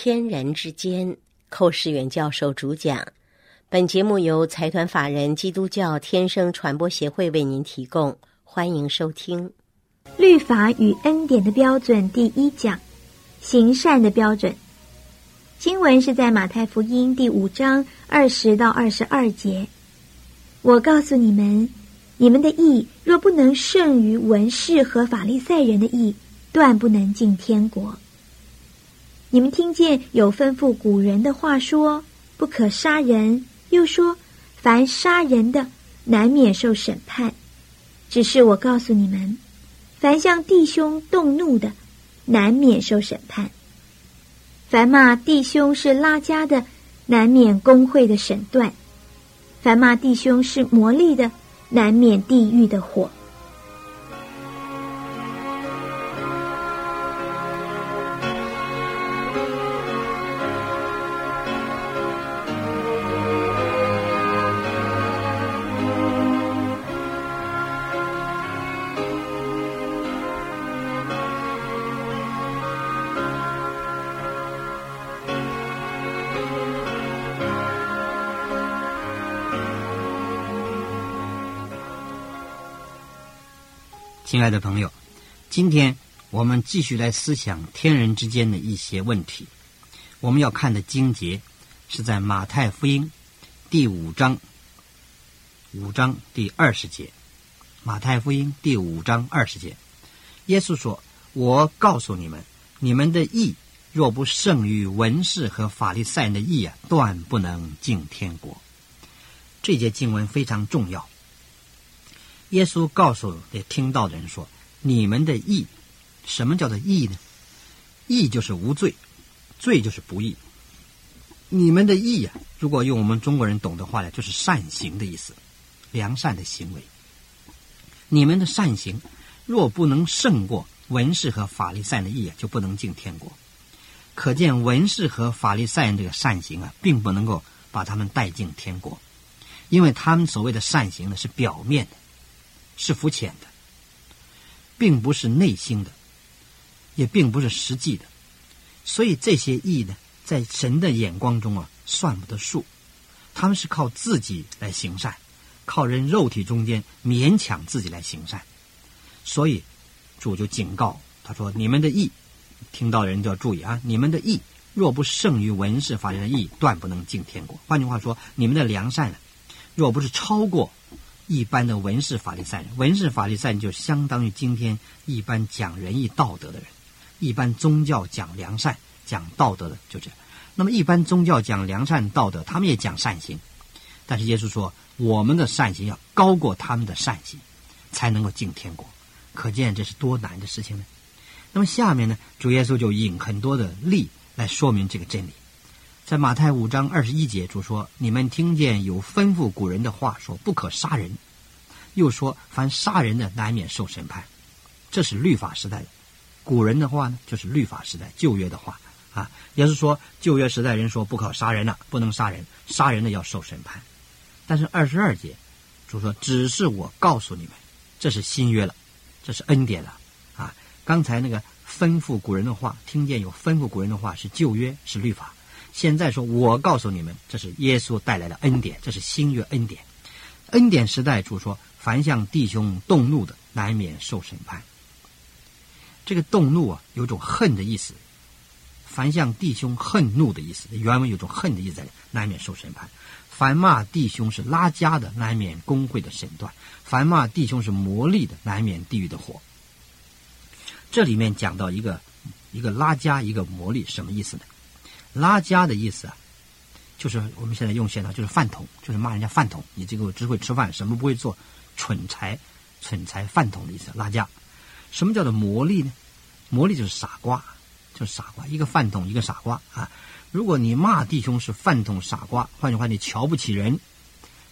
天人之间，寇世远教授主讲。本节目由财团法人基督教天生传播协会为您提供，欢迎收听。律法与恩典的标准第一讲：行善的标准。经文是在马太福音第五章二十到二十二节。我告诉你们，你们的义若不能胜于文士和法利赛人的义，断不能进天国。你们听见有吩咐古人的话说：“不可杀人。”又说：“凡杀人的，难免受审判。”只是我告诉你们，凡向弟兄动怒的，难免受审判；凡骂弟兄是拉家的，难免工会的审断；凡骂弟兄是魔力的，难免地狱的火。亲爱的朋友，今天我们继续来思想天人之间的一些问题。我们要看的经节是在马太福音第五章五章第二十节。马太福音第五章二十节，耶稣说：“我告诉你们，你们的义若不胜于文士和法利赛人的义啊，断不能进天国。”这节经文非常重要。耶稣告诉也听到的人说：“你们的义，什么叫做义呢？义就是无罪，罪就是不义。你们的义呀，如果用我们中国人懂的话呢，就是善行的意思，良善的行为。你们的善行若不能胜过文士和法利赛的义啊，就不能进天国。可见文士和法利赛人这个善行啊，并不能够把他们带进天国，因为他们所谓的善行呢，是表面的。”是肤浅的，并不是内心的，也并不是实际的，所以这些义呢，在神的眼光中啊，算不得数。他们是靠自己来行善，靠人肉体中间勉强自己来行善，所以主就警告他说：“你们的义，听到人就要注意啊！你们的义若不胜于文士法人的义，断不能进天国。换句话说，你们的良善，若不是超过。”一般的文士法利赛人，文士法利赛人就相当于今天一般讲仁义道德的人，一般宗教讲良善、讲道德的就这样。那么一般宗教讲良善道德，他们也讲善行，但是耶稣说，我们的善行要高过他们的善行，才能够进天国。可见这是多难的事情呢。那么下面呢，主耶稣就引很多的例来说明这个真理。在马太五章二十一节，主说：“你们听见有吩咐古人的话，说不可杀人；又说凡杀人的，难免受审判。”这是律法时代的古人的话呢，就是律法时代旧约的话啊。也是说，旧约时代人说不可杀人了，不能杀人，杀人的要受审判。但是二十二节，主说：“只是我告诉你们，这是新约了，这是恩典了啊。刚才那个吩咐古人的话，听见有吩咐古人的话，是旧约，是律法。”现在说，我告诉你们，这是耶稣带来的恩典，这是新约恩典。恩典时代主说，凡向弟兄动怒的，难免受审判。这个动怒啊，有种恨的意思。凡向弟兄恨怒的意思，原文有种恨的意思，难免受审判。凡骂弟兄是拉家的，难免工会的审断；凡骂弟兄是魔力的，难免地狱的火。这里面讲到一个一个拉家，一个魔力，什么意思呢？拉家的意思啊，就是我们现在用现在就是饭桶，就是骂人家饭桶。你这个只会吃饭，什么不会做，蠢材，蠢材饭桶的意思。拉家，什么叫做魔力呢？魔力就是傻瓜，就是傻瓜。一个饭桶，一个傻瓜啊。如果你骂弟兄是饭桶傻瓜，换句话，你瞧不起人，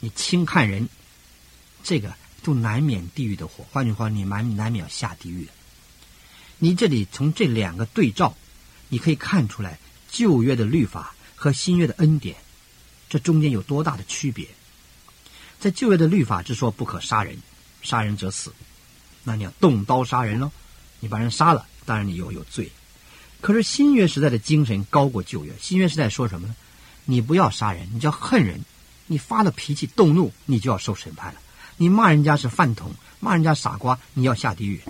你轻看人，这个都难免地狱的火。换句话，你难难免要下地狱。你这里从这两个对照，你可以看出来。旧约的律法和新约的恩典，这中间有多大的区别？在旧约的律法之说不可杀人，杀人者死，那你要动刀杀人喽，你把人杀了，当然你又有罪。可是新约时代的精神高过旧约。新约时代说什么呢？你不要杀人，你叫恨人。你发了脾气、动怒，你就要受审判了。你骂人家是饭桶，骂人家傻瓜，你要下地狱。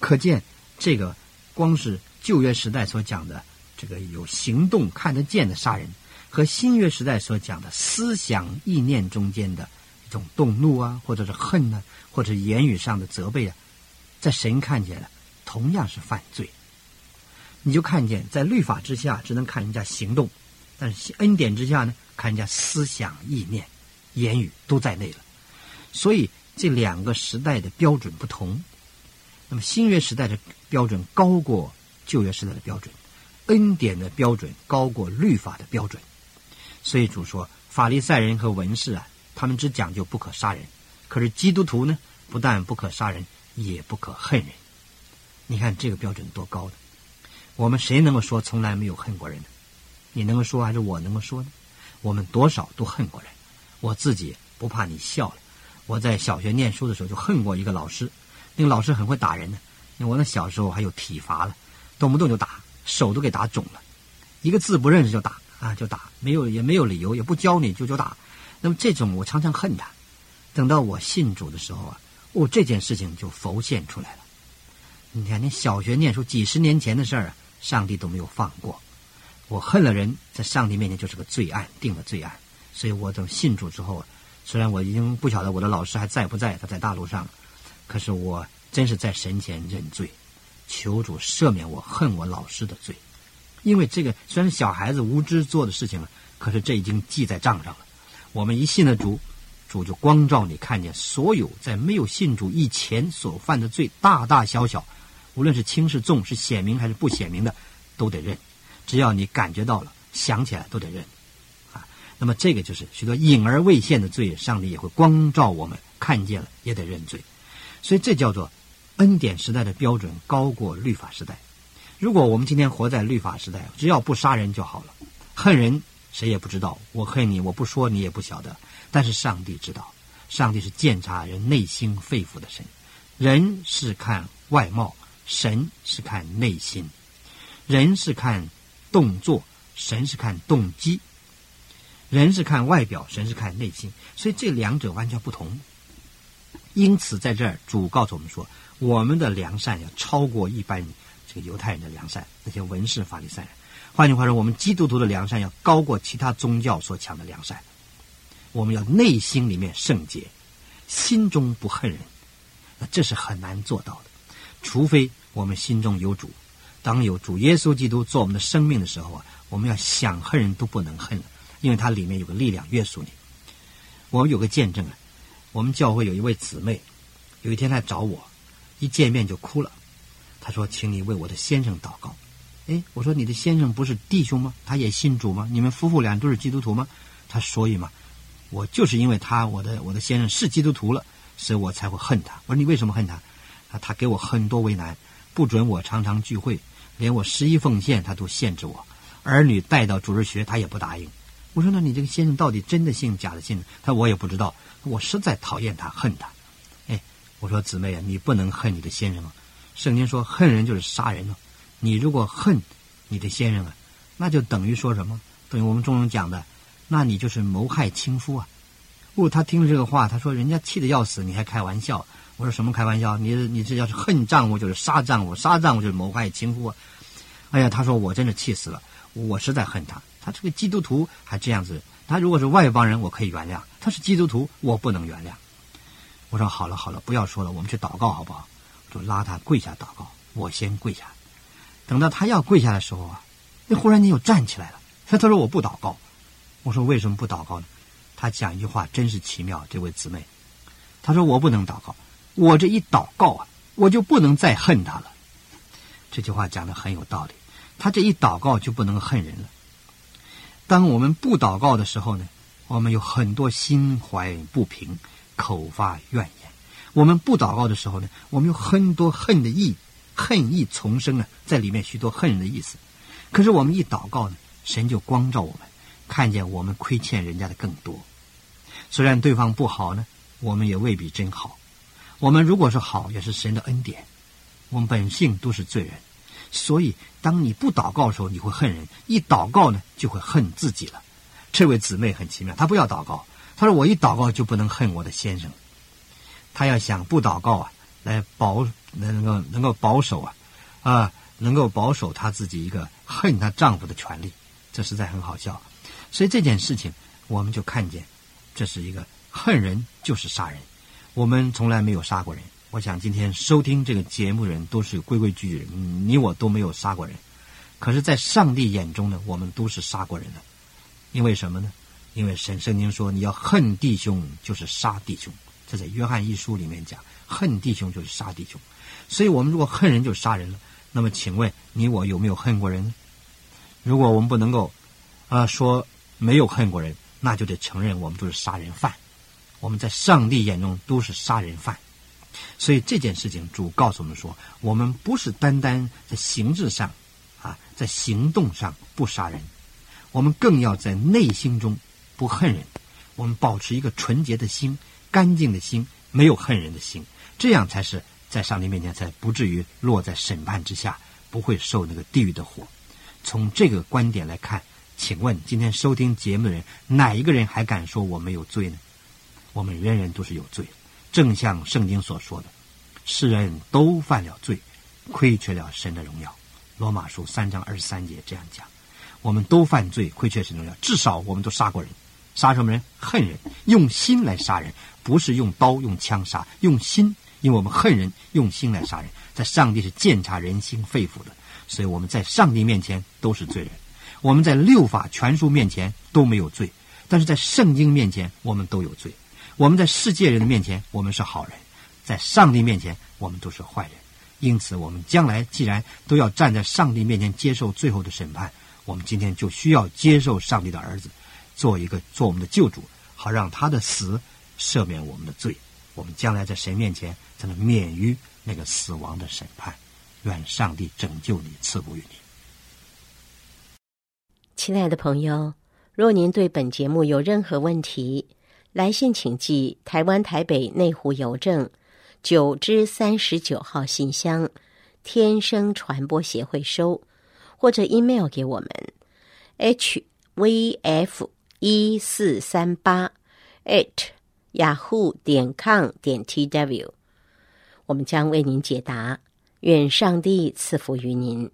可见这个光是旧约时代所讲的这个有行动看得见的杀人，和新约时代所讲的思想意念中间的一种动怒啊，或者是恨呢，或者言语上的责备啊，在神看见了，同样是犯罪。你就看见在律法之下只能看人家行动，但是恩典之下呢，看人家思想意念、言语都在内了。所以这两个时代的标准不同。那么新约时代的标准高过旧约时代的标准，恩典的标准高过律法的标准。所以主说，法利赛人和文士啊，他们只讲究不可杀人，可是基督徒呢，不但不可杀人，也不可恨人。你看这个标准多高的！我们谁能够说从来没有恨过人呢？你能够说还是我能够说呢？我们多少都恨过人。我自己不怕你笑了。我在小学念书的时候就恨过一个老师，那个老师很会打人呢。我那小时候还有体罚了，动不动就打，手都给打肿了。一个字不认识就打啊，就打，没有也没有理由，也不教你就就打。那么这种我常常恨他。等到我信主的时候啊，哦，这件事情就浮现出来了。你看，你小学念书几十年前的事儿啊。上帝都没有放过我，恨了人，在上帝面前就是个罪案，定了罪案。所以我等信主之后，虽然我已经不晓得我的老师还在不在，他在大陆上，可是我真是在神前认罪，求主赦免我恨我老师的罪。因为这个虽然小孩子无知做的事情了，可是这已经记在账上了。我们一信了主，主就光照你看见所有在没有信主以前所犯的罪，大大小小。无论是轻是重，是显明还是不显明的，都得认。只要你感觉到了，想起来都得认。啊，那么这个就是许多隐而未现的罪，上帝也会光照我们，看见了也得认罪。所以这叫做恩典时代的标准高过律法时代。如果我们今天活在律法时代，只要不杀人就好了，恨人谁也不知道。我恨你，我不说你也不晓得。但是上帝知道，上帝是鉴察人内心肺腑的神，人是看外貌。神是看内心，人是看动作，神是看动机。人是看外表，神是看内心，所以这两者完全不同。因此，在这儿主告诉我们说，我们的良善要超过一般这个犹太人的良善，那些文士法利赛人。换句话说，我们基督徒的良善要高过其他宗教所强的良善。我们要内心里面圣洁，心中不恨人，那这是很难做到的。除非我们心中有主，当有主耶稣基督做我们的生命的时候啊，我们要想恨人都不能恨了，因为它里面有个力量约束你。我们有个见证啊，我们教会有一位姊妹，有一天来找我，一见面就哭了。他说：“请你为我的先生祷告。”哎，我说：“你的先生不是弟兄吗？他也信主吗？你们夫妇俩都是基督徒吗？”他说：“嘛，我就是因为他，我的我的先生是基督徒了，所以我才会恨他。”我说：“你为什么恨他？”啊，他给我很多为难，不准我常常聚会，连我十一奉献他都限制我，儿女带到主日学他也不答应。我说：“那你这个先生到底真的信假的信？”他我也不知道，我实在讨厌他，恨他。我说姊妹啊，你不能恨你的先生啊。圣经说恨人就是杀人了。你如果恨你的先生啊，那就等于说什么？等于我们中文讲的，那你就是谋害亲夫啊。哦，他听了这个话，他说：“人家气得要死，你还开玩笑。”我说什么开玩笑？你你这要是恨丈夫，就是杀丈夫；杀丈夫就是谋害亲夫啊。哎呀，他说我真的气死了，我实在恨他。他这个基督徒，还这样子。他如果是外邦人，我可以原谅；他是基督徒，我不能原谅。我说好了好了，不要说了，我们去祷告好不好？就拉他跪下祷告。我先跪下，等到他要跪下的时候啊，那忽然间又站起来了。他他说我不祷告。我说为什么不祷告呢？他讲一句话真是奇妙，这位姊妹，他说我不能祷告。我这一祷告啊，我就不能再恨他了。这句话讲的很有道理。他这一祷告就不能恨人了。当我们不祷告的时候呢，我们有很多心怀不平，口发怨言。我们不祷告的时候呢，我们有很多恨的意，恨意丛生啊，在里面许多恨人的意思。可是我们一祷告呢，神就光照我们，看见我们亏欠人家的更多。虽然对方不好呢，我们也未必真好。我们如果是好，也是神的恩典。我们本性都是罪人，所以，当你不祷告的时候，你会恨人；一祷告呢，就会恨自己了。这位姊妹很奇妙，她不要祷告，他说：“我一祷告就不能恨我的先生。”他要想不祷告啊，来保能够能够保守啊，啊，能够保守他自己一个恨她丈夫的权利，这实在很好笑。所以这件事情，我们就看见，这是一个恨人就是杀人。我们从来没有杀过人。我想今天收听这个节目人都是规规矩矩人，你我都没有杀过人。可是，在上帝眼中呢，我们都是杀过人的。因为什么呢？因为神圣经说，你要恨弟兄就是杀弟兄。这在约翰一书里面讲，恨弟兄就是杀弟兄。所以我们如果恨人就杀人了，那么请问你我有没有恨过人？如果我们不能够啊说没有恨过人，那就得承认我们都是杀人犯。我们在上帝眼中都是杀人犯。所以这件事情，主告诉我们说，我们不是单单在形式上，啊，在行动上不杀人，我们更要在内心中不恨人。我们保持一个纯洁的心、干净的心，没有恨人的心，这样才是在上帝面前才不至于落在审判之下，不会受那个地狱的火。从这个观点来看，请问今天收听节目的人，哪一个人还敢说我没有罪呢？我们人人都是有罪。正像圣经所说的，世人都犯了罪，亏缺了神的荣耀。罗马书三章二十三节这样讲：我们都犯罪，亏缺神荣耀。至少我们都杀过人，杀什么人？恨人，用心来杀人，不是用刀用枪杀，用心，因为我们恨人，用心来杀人。在上帝是鉴察人心肺腑的，所以我们在上帝面前都是罪人。我们在六法全书面前都没有罪，但是在圣经面前我们都有罪。我们在世界人的面前，我们是好人；在上帝面前，我们都是坏人。因此，我们将来既然都要站在上帝面前接受最后的审判，我们今天就需要接受上帝的儿子，做一个做我们的救主，好让他的死赦免我们的罪。我们将来在神面前才能免于那个死亡的审判。愿上帝拯救你，赐福于你。亲爱的朋友，若您对本节目有任何问题，来信请寄台湾台北内湖邮政九之三十九号信箱，天生传播协会收，或者 email 给我们 h v f 一四三八 at yahoo 点 com 点 t w，我们将为您解答。愿上帝赐福于您。